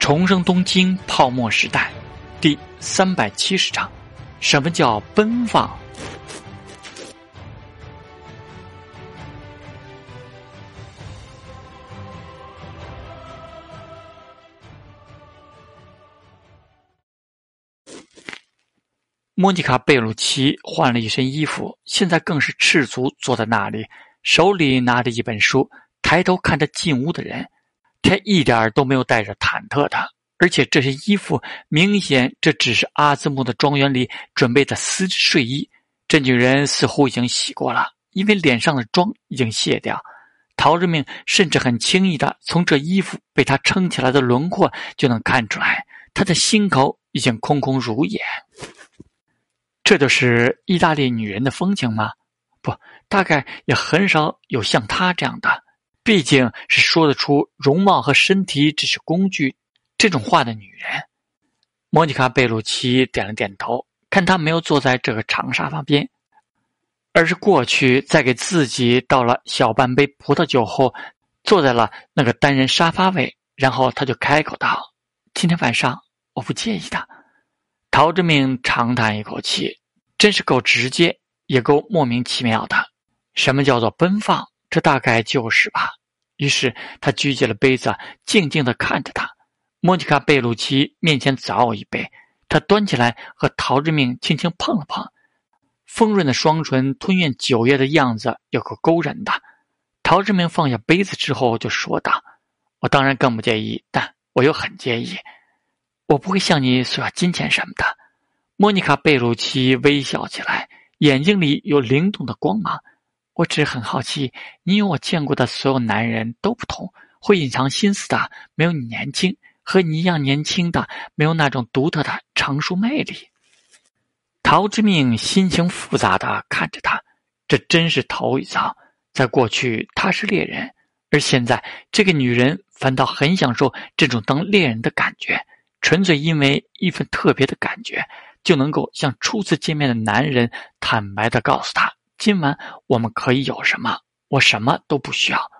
重生东京泡沫时代，第三百七十章：什么叫奔放？莫妮卡·贝鲁奇换了一身衣服，现在更是赤足坐在那里，手里拿着一本书，抬头看着进屋的人。他一点都没有带着忐忑的，而且这些衣服明显这只是阿兹木的庄园里准备的丝睡衣。这女人似乎已经洗过了，因为脸上的妆已经卸掉。陶志明甚至很轻易的从这衣服被他撑起来的轮廓就能看出来，他的心口已经空空如也。这就是意大利女人的风情吗？不，大概也很少有像她这样的。毕竟是说得出容貌和身体只是工具这种话的女人。莫妮卡·贝鲁奇点了点头，看她没有坐在这个长沙发边，而是过去在给自己倒了小半杯葡萄酒后，坐在了那个单人沙发位。然后他就开口道：“今天晚上我不介意的。”陶志明长叹一口气，真是够直接，也够莫名其妙的。什么叫做奔放？这大概就是吧。于是他举起了杯子，静静的看着他。莫妮卡·贝鲁奇面前早有一杯，他端起来和陶志明轻轻碰了碰，丰润的双唇吞咽酒液的样子有个勾人的。陶志明放下杯子之后就说道：“我当然更不介意，但我又很介意。我不会向你索要金钱什么的。”莫妮卡·贝鲁奇微笑起来，眼睛里有灵动的光芒。我只很好奇，你与我见过的所有男人都不同，会隐藏心思的没有你年轻，和你一样年轻的没有那种独特的成熟魅力。陶之命心情复杂的看着他，这真是头一遭。在过去他是猎人，而现在这个女人反倒很享受这种当猎人的感觉，纯粹因为一份特别的感觉，就能够向初次见面的男人坦白的告诉他。今晚我们可以有什么？我什么都不需要。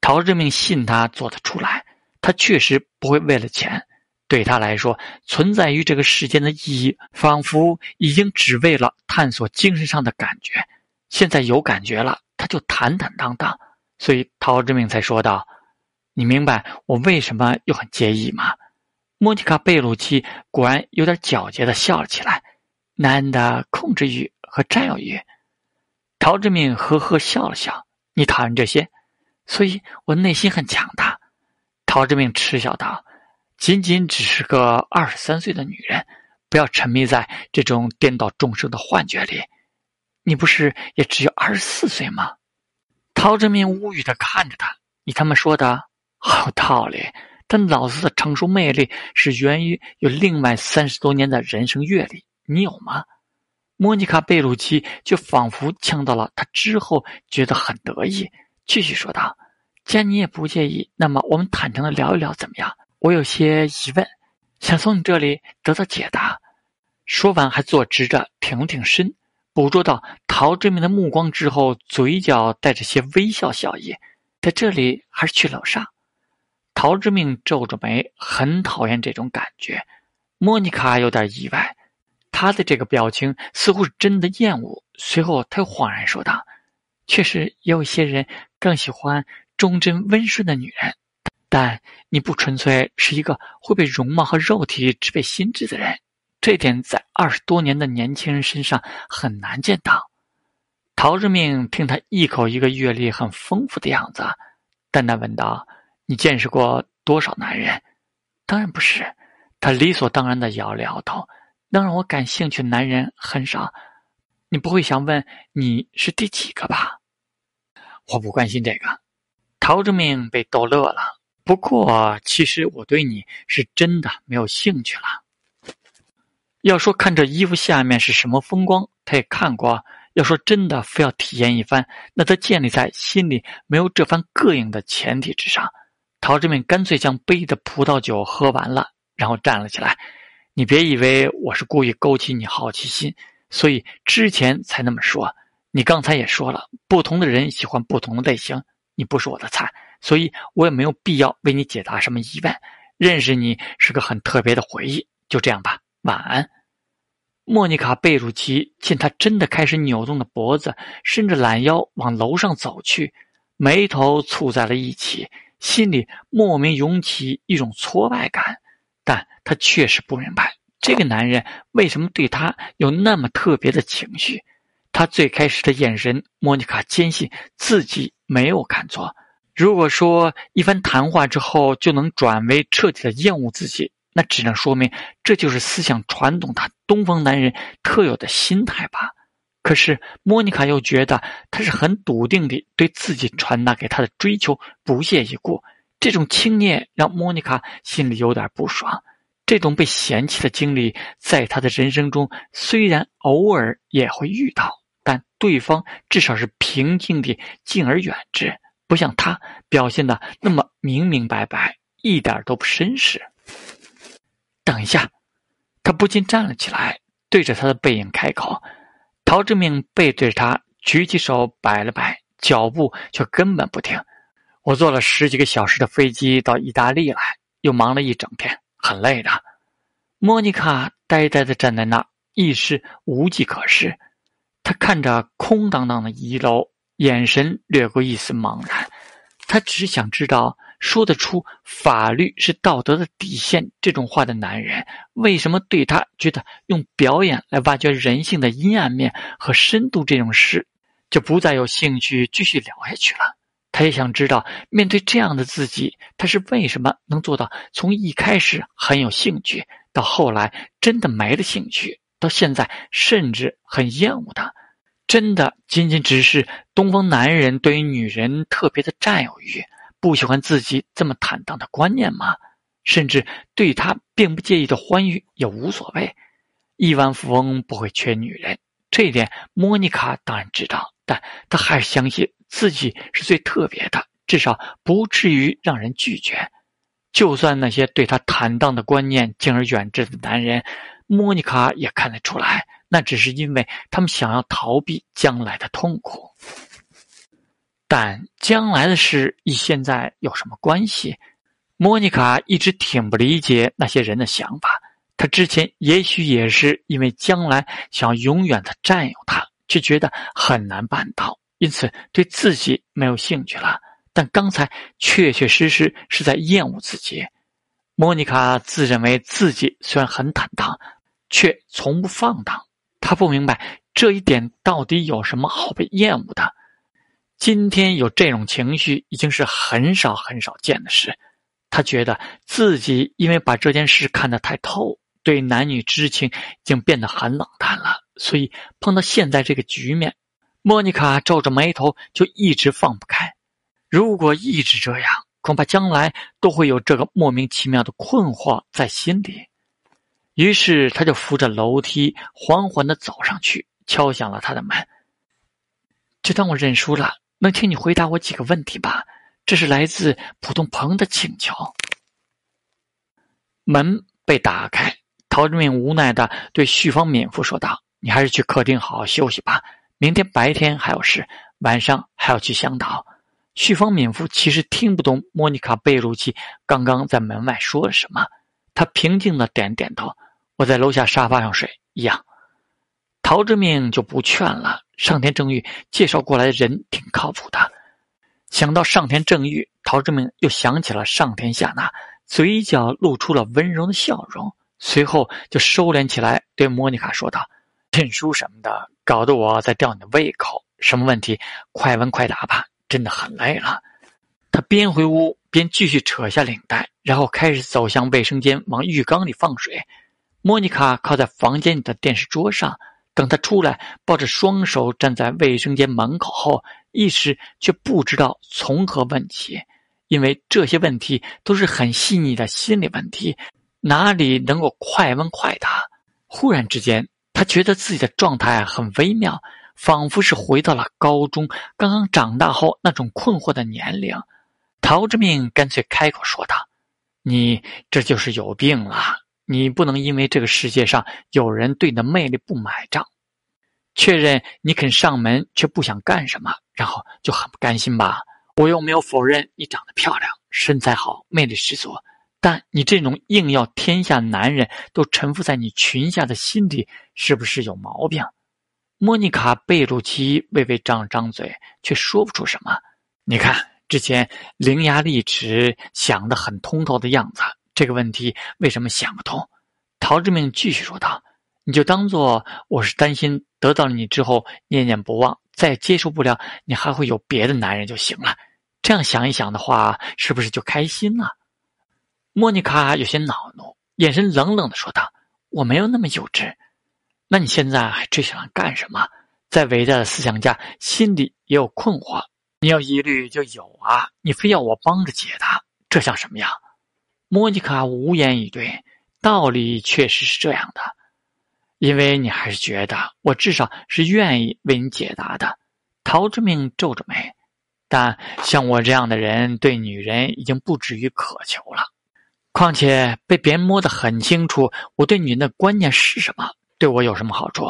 陶志明信他做得出来，他确实不会为了钱。对他来说，存在于这个世间的意义，仿佛已经只为了探索精神上的感觉。现在有感觉了，他就坦坦荡荡。所以陶志明才说道：“你明白我为什么又很介意吗？”莫妮卡·贝鲁奇果然有点狡黠的笑了起来。男人的控制欲和占有欲。陶志明呵呵笑了笑：“你讨厌这些，所以我内心很强大。”陶志明嗤笑道：“仅仅只是个二十三岁的女人，不要沉迷在这种颠倒众生的幻觉里。你不是也只有二十四岁吗？”陶志明无语的看着他：“你他妈说的好有道理，但老子的成熟魅力是源于有另外三十多年的人生阅历，你有吗？”莫妮卡·贝鲁奇就仿佛呛到了他之后，觉得很得意，继续说道：“既然你也不介意，那么我们坦诚的聊一聊怎么样？我有些疑问，想从你这里得到解答。”说完，还坐直着，挺了挺身，捕捉到陶志明的目光之后，嘴角带着些微笑笑意。在这里还是去楼上？陶志明皱着眉，很讨厌这种感觉。莫妮卡有点意外。他的这个表情似乎是真的厌恶。随后，他又恍然说道：“确实也有一些人更喜欢忠贞温顺的女人，但你不纯粹是一个会被容貌和肉体支配心智的人。这点在二十多年的年轻人身上很难见到。”陶志明听他一口一个阅历很丰富的样子，淡淡问道：“你见识过多少男人？”“当然不是。”他理所当然的摇了摇头。能让我感兴趣的男人很少，你不会想问你是第几个吧？我不关心这个。陶志明被逗乐了。不过，其实我对你是真的没有兴趣了。要说看这衣服下面是什么风光，他也看过。要说真的，非要体验一番，那他建立在心里没有这番膈应的前提之上。陶志明干脆将杯的葡萄酒喝完了，然后站了起来。你别以为我是故意勾起你好奇心，所以之前才那么说。你刚才也说了，不同的人喜欢不同的类型，你不是我的菜，所以我也没有必要为你解答什么疑问。认识你是个很特别的回忆。就这样吧，晚安。”莫妮卡·贝鲁奇见他真的开始扭动着脖子，伸着懒腰往楼上走去，眉头蹙在了一起，心里莫名涌起一种挫败感。但他确实不明白，这个男人为什么对他有那么特别的情绪。他最开始的眼神，莫妮卡坚信自己没有看错。如果说一番谈话之后就能转为彻底的厌恶自己，那只能说明这就是思想传统他东方男人特有的心态吧。可是莫妮卡又觉得他是很笃定地对自己传达给他的追求不屑一顾。这种轻蔑让莫妮卡心里有点不爽。这种被嫌弃的经历在他的人生中虽然偶尔也会遇到，但对方至少是平静地敬而远之，不像他表现的那么明明白白，一点都不绅士。等一下，他不禁站了起来，对着他的背影开口。陶志明背对着他，举起手摆了摆，脚步却根本不停。我坐了十几个小时的飞机到意大利来，又忙了一整天，很累的。莫妮卡呆呆的站在那儿，一时无计可施。她看着空荡荡的一楼，眼神掠过一丝茫然。她只想知道。说得出“法律是道德的底线”这种话的男人，为什么对他觉得用表演来挖掘人性的阴暗面和深度这种事，就不再有兴趣继续聊下去了？他也想知道，面对这样的自己，他是为什么能做到从一开始很有兴趣，到后来真的没了兴趣，到现在甚至很厌恶他？真的仅仅只是东方男人对于女人特别的占有欲？不喜欢自己这么坦荡的观念吗？甚至对他并不介意的欢愉也无所谓。亿万富翁不会缺女人，这一点莫妮卡当然知道，但她还是相信自己是最特别的，至少不至于让人拒绝。就算那些对他坦荡的观念敬而远之的男人，莫妮卡也看得出来，那只是因为他们想要逃避将来的痛苦。但将来的事与现在有什么关系？莫妮卡一直挺不理解那些人的想法。她之前也许也是因为将来想永远的占有他，却觉得很难办到，因此对自己没有兴趣了。但刚才确确实实是在厌恶自己。莫妮卡自认为自己虽然很坦荡，却从不放荡。她不明白这一点到底有什么好被厌恶的。今天有这种情绪已经是很少很少见的事。他觉得自己因为把这件事看得太透，对男女之情已经变得很冷淡了。所以碰到现在这个局面，莫妮卡皱着眉头就一直放不开。如果一直这样，恐怕将来都会有这个莫名其妙的困惑在心里。于是他就扶着楼梯缓缓的走上去，敲响了他的门。就当我认输了。能请你回答我几个问题吧？这是来自普通朋友的请求。门被打开，陶志明无奈的对旭芳敏夫说道：“你还是去客厅好好休息吧，明天白天还有事，晚上还要去香岛。”旭方敏夫其实听不懂莫妮卡贝鲁奇刚刚在门外说了什么，他平静的点点头：“我在楼下沙发上睡，一样。”陶志明就不劝了。上田正玉介绍过来的人挺靠谱的。想到上田正玉，陶志明又想起了上田夏娜，嘴角露出了温柔的笑容，随后就收敛起来，对莫妮卡说道：“认输什么的，搞得我在吊你的胃口。什么问题，快问快答吧，真的很累了。”他边回屋边继续扯下领带，然后开始走向卫生间，往浴缸里放水。莫妮卡靠在房间里的电视桌上。等他出来，抱着双手站在卫生间门口后，一时却不知道从何问起，因为这些问题都是很细腻的心理问题，哪里能够快问快答？忽然之间，他觉得自己的状态很微妙，仿佛是回到了高中刚刚长大后那种困惑的年龄。陶之命干脆开口说道：“你这就是有病了。”你不能因为这个世界上有人对你的魅力不买账，确认你肯上门却不想干什么，然后就很不甘心吧？我又没有否认你长得漂亮、身材好、魅力十足，但你这种硬要天下男人都臣服在你裙下的心理，是不是有毛病？莫妮卡·贝鲁奇微微张了张嘴，却说不出什么。你看，之前伶牙俐齿、想得很通透的样子，这个问题为什么想不通？陶志明继续说道：“你就当做我是担心得到了你之后念念不忘，再接受不了你还会有别的男人就行了。这样想一想的话，是不是就开心了？”莫妮卡有些恼怒，眼神冷冷的说道：“我没有那么幼稚。”那你现在还追想干什么？在伟大的思想家心里也有困惑，你要疑虑就有啊！你非要我帮着解答，这像什么呀？莫妮卡无言以对。道理确实是这样的，因为你还是觉得我至少是愿意为你解答的。陶之命皱着眉，但像我这样的人对女人已经不至于渴求了。况且被别人摸得很清楚，我对女人的观念是什么？对我有什么好处？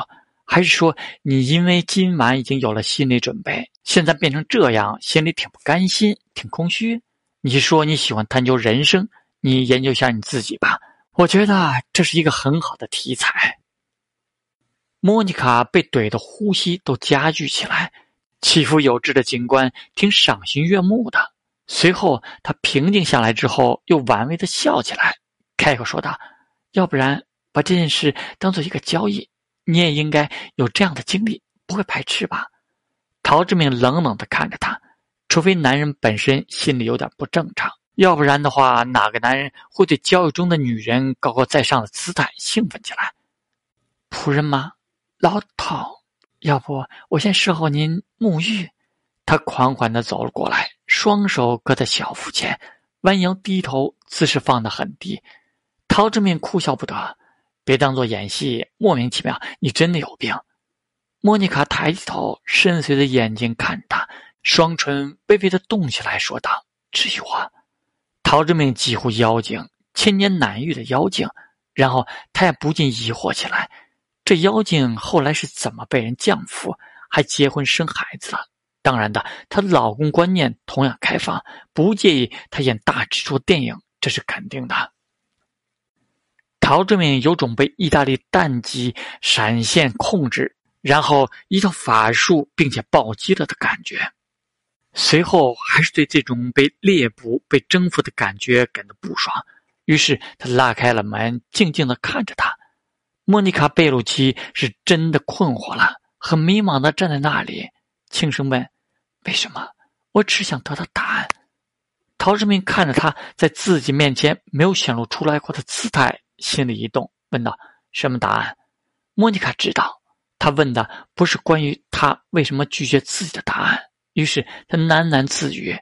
还是说你因为今晚已经有了心理准备，现在变成这样，心里挺不甘心，挺空虚？你说你喜欢探究人生，你研究一下你自己吧。我觉得这是一个很好的题材。莫妮卡被怼的呼吸都加剧起来，起伏有致的景观挺赏心悦目的。随后他平静下来之后，又玩味的笑起来，开口说道：“要不然。”把这件事当做一个交易，你也应该有这样的经历，不会排斥吧？陶志明冷冷的看着他，除非男人本身心里有点不正常，要不然的话，哪个男人会对交易中的女人高高在上的姿态兴奋起来？仆人吗？老饕，要不我先伺候您沐浴？他缓缓的走了过来，双手搁在小腹前，弯腰低头，姿势放得很低。陶志明哭笑不得。别当做演戏，莫名其妙。你真的有病。莫妮卡抬起头，深邃的眼睛看他，双唇微微的动起来，说道：“至于我。”陶志明几乎妖精，千年难遇的妖精。然后他也不禁疑惑起来：这妖精后来是怎么被人降服，还结婚生孩子了？当然的，她老公观念同样开放，不介意她演大制作电影，这是肯定的。陶志敏有种被意大利弹机闪现控制，然后一套法术并且暴击了的感觉。随后还是对这种被猎捕、被征服的感觉感到不爽，于是他拉开了门，静静的看着他。莫妮卡·贝鲁奇是真的困惑了，很迷茫的站在那里，轻声问：“为什么？”我只想得到答案。陶志明看着他在自己面前没有显露出来过的姿态。心里一动，问道：“什么答案？”莫妮卡知道，他问的不是关于他为什么拒绝自己的答案。于是他喃喃自语：“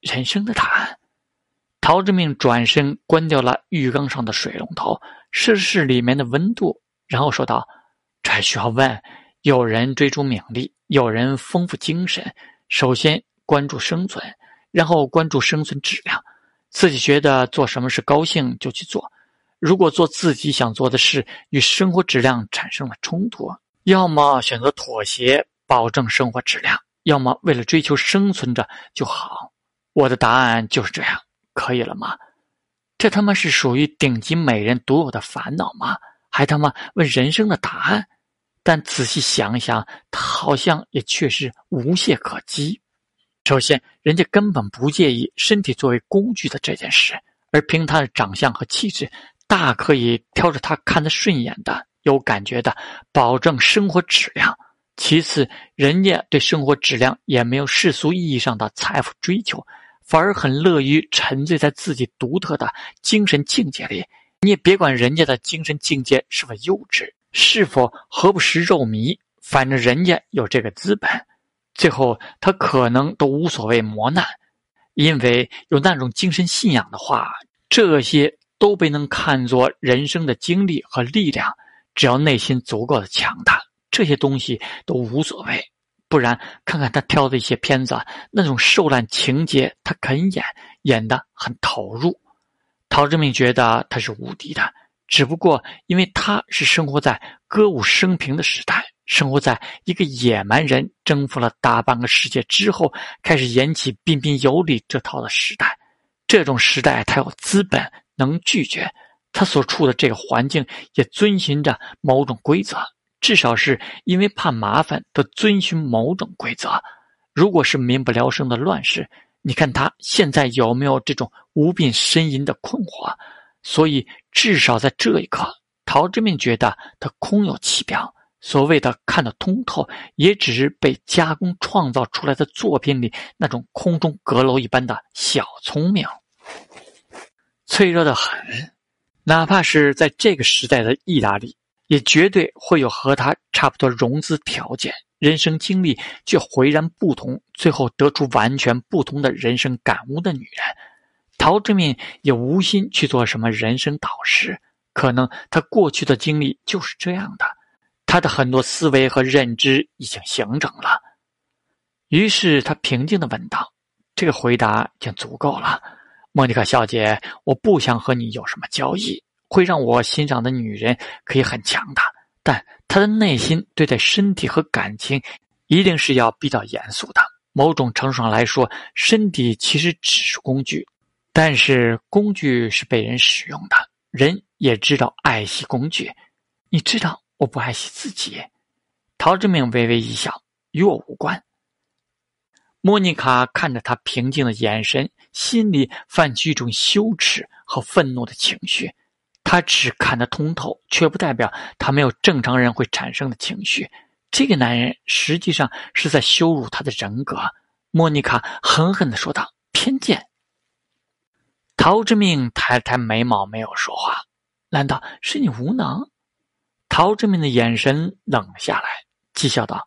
人生的答案。”陶志明转身关掉了浴缸上的水龙头，试试里面的温度，然后说道：“这还需要问？有人追逐名利，有人丰富精神。首先关注生存，然后关注生存质量。自己觉得做什么事高兴就去做。”如果做自己想做的事与生活质量产生了冲突，要么选择妥协，保证生活质量；要么为了追求生存着就好。我的答案就是这样，可以了吗？这他妈是属于顶级美人独有的烦恼吗？还他妈问人生的答案？但仔细想一想，他好像也确实无懈可击。首先，人家根本不介意身体作为工具的这件事，而凭他的长相和气质。大可以挑着他看得顺眼的、有感觉的，保证生活质量。其次，人家对生活质量也没有世俗意义上的财富追求，反而很乐于沉醉在自己独特的精神境界里。你也别管人家的精神境界是否幼稚，是否何不食肉糜，反正人家有这个资本。最后，他可能都无所谓磨难，因为有那种精神信仰的话，这些。都被能看作人生的经历和力量，只要内心足够的强大，这些东西都无所谓。不然，看看他挑的一些片子，那种受难情节，他肯演，演的很投入。陶志明觉得他是无敌的，只不过因为他是生活在歌舞升平的时代，生活在一个野蛮人征服了大半个世界之后，开始演起彬彬有礼这套的时代。这种时代，他有资本，能拒绝。他所处的这个环境也遵循着某种规则，至少是因为怕麻烦的遵循某种规则。如果是民不聊生的乱世，你看他现在有没有这种无病呻吟的困惑？所以，至少在这一刻，陶之命觉得他空有其表。所谓的看得通透，也只是被加工创造出来的作品里那种空中阁楼一般的小聪明，脆弱的很。哪怕是在这个时代的意大利，也绝对会有和他差不多融资条件、人生经历却浑然不同，最后得出完全不同的人生感悟的女人。陶志敏也无心去做什么人生导师，可能他过去的经历就是这样的。他的很多思维和认知已经形成了，于是他平静的问道：“这个回答已经足够了，莫妮卡小姐，我不想和你有什么交易。会让我欣赏的女人可以很强大，但她的内心对待身体和感情一定是要比较严肃的。某种程度上来说，身体其实只是工具，但是工具是被人使用的，人也知道爱惜工具，你知道。”我不爱惜自己，陶志明微微一笑，与我无关。莫妮卡看着他平静的眼神，心里泛起一种羞耻和愤怒的情绪。他只看得通透，却不代表他没有正常人会产生的情绪。这个男人实际上是在羞辱他的人格。莫妮卡狠狠的说道：“偏见。”陶之命抬了抬眉毛，没有说话。难道是你无能？陶志明的眼神冷了下来，讥笑道：“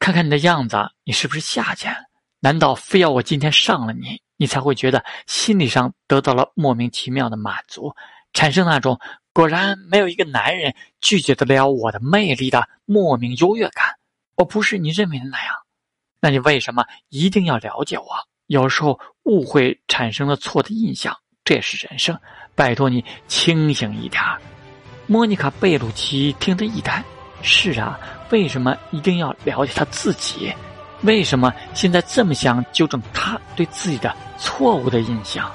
看看你的样子，你是不是下贱？难道非要我今天上了你，你才会觉得心理上得到了莫名其妙的满足，产生那种果然没有一个男人拒绝得了我的魅力的莫名优越感？我不是你认为的那样，那你为什么一定要了解我？有时候误会产生了错的印象，这也是人生。拜托你清醒一点。”莫妮卡·贝鲁奇听得一呆。是啊，为什么一定要了解他自己？为什么现在这么想纠正他对自己的错误的印象？